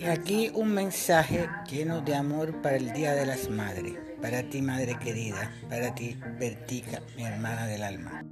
Y aquí un mensaje lleno de amor para el Día de las Madres, para ti madre querida, para ti Bertica, mi hermana del alma.